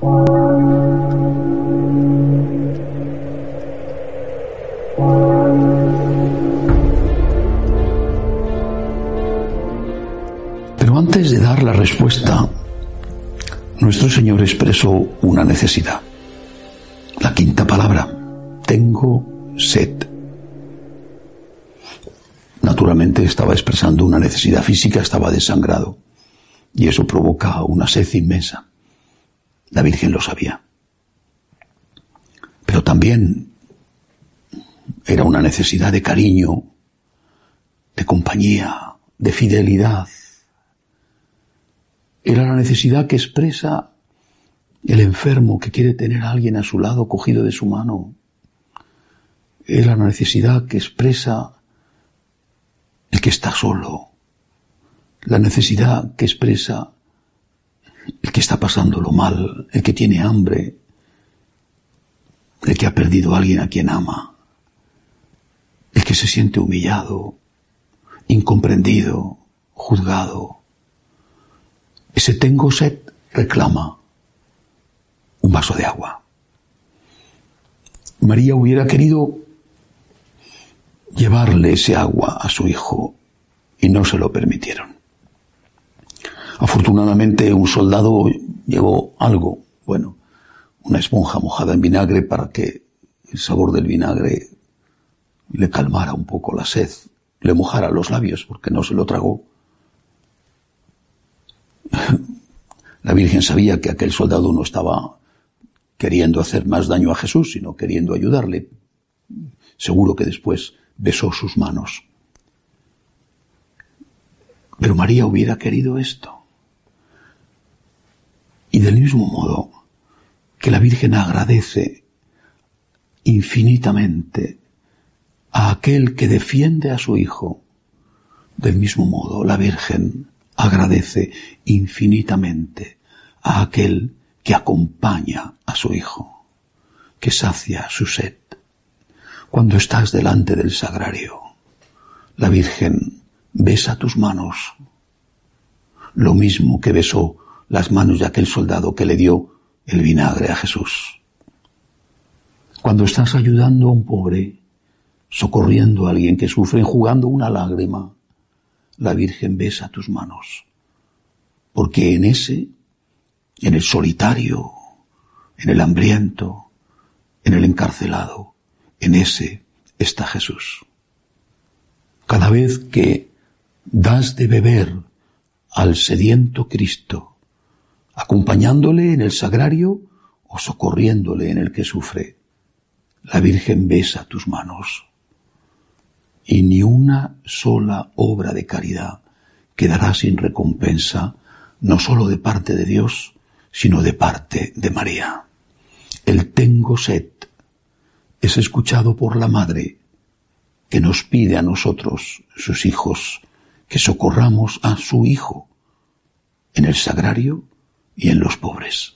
Pero antes de dar la respuesta, nuestro Señor expresó una necesidad. La quinta palabra, tengo sed. Naturalmente estaba expresando una necesidad física, estaba desangrado. Y eso provoca una sed inmensa. La Virgen lo sabía. Pero también era una necesidad de cariño, de compañía, de fidelidad. Era la necesidad que expresa el enfermo que quiere tener a alguien a su lado cogido de su mano. Era la necesidad que expresa el que está solo. La necesidad que expresa el que está pasándolo mal, el que tiene hambre, el que ha perdido a alguien a quien ama, el que se siente humillado, incomprendido, juzgado. Ese tengo sed reclama un vaso de agua. María hubiera querido llevarle ese agua a su hijo y no se lo permitieron. Afortunadamente un soldado llevó algo, bueno, una esponja mojada en vinagre para que el sabor del vinagre le calmara un poco la sed, le mojara los labios porque no se lo tragó. La Virgen sabía que aquel soldado no estaba queriendo hacer más daño a Jesús, sino queriendo ayudarle. Seguro que después besó sus manos. Pero María hubiera querido esto. Y del mismo modo que la Virgen agradece infinitamente a aquel que defiende a su Hijo, del mismo modo la Virgen agradece infinitamente a aquel que acompaña a su Hijo, que sacia su sed. Cuando estás delante del sagrario, la Virgen besa tus manos, lo mismo que besó las manos de aquel soldado que le dio el vinagre a Jesús. Cuando estás ayudando a un pobre, socorriendo a alguien que sufre, enjugando una lágrima, la Virgen besa tus manos. Porque en ese, en el solitario, en el hambriento, en el encarcelado, en ese está Jesús. Cada vez que das de beber al sediento Cristo, acompañándole en el sagrario o socorriéndole en el que sufre. La Virgen besa tus manos. Y ni una sola obra de caridad quedará sin recompensa, no sólo de parte de Dios, sino de parte de María. El tengo sed es escuchado por la Madre, que nos pide a nosotros, sus hijos, que socorramos a su Hijo en el sagrario y en los pobres.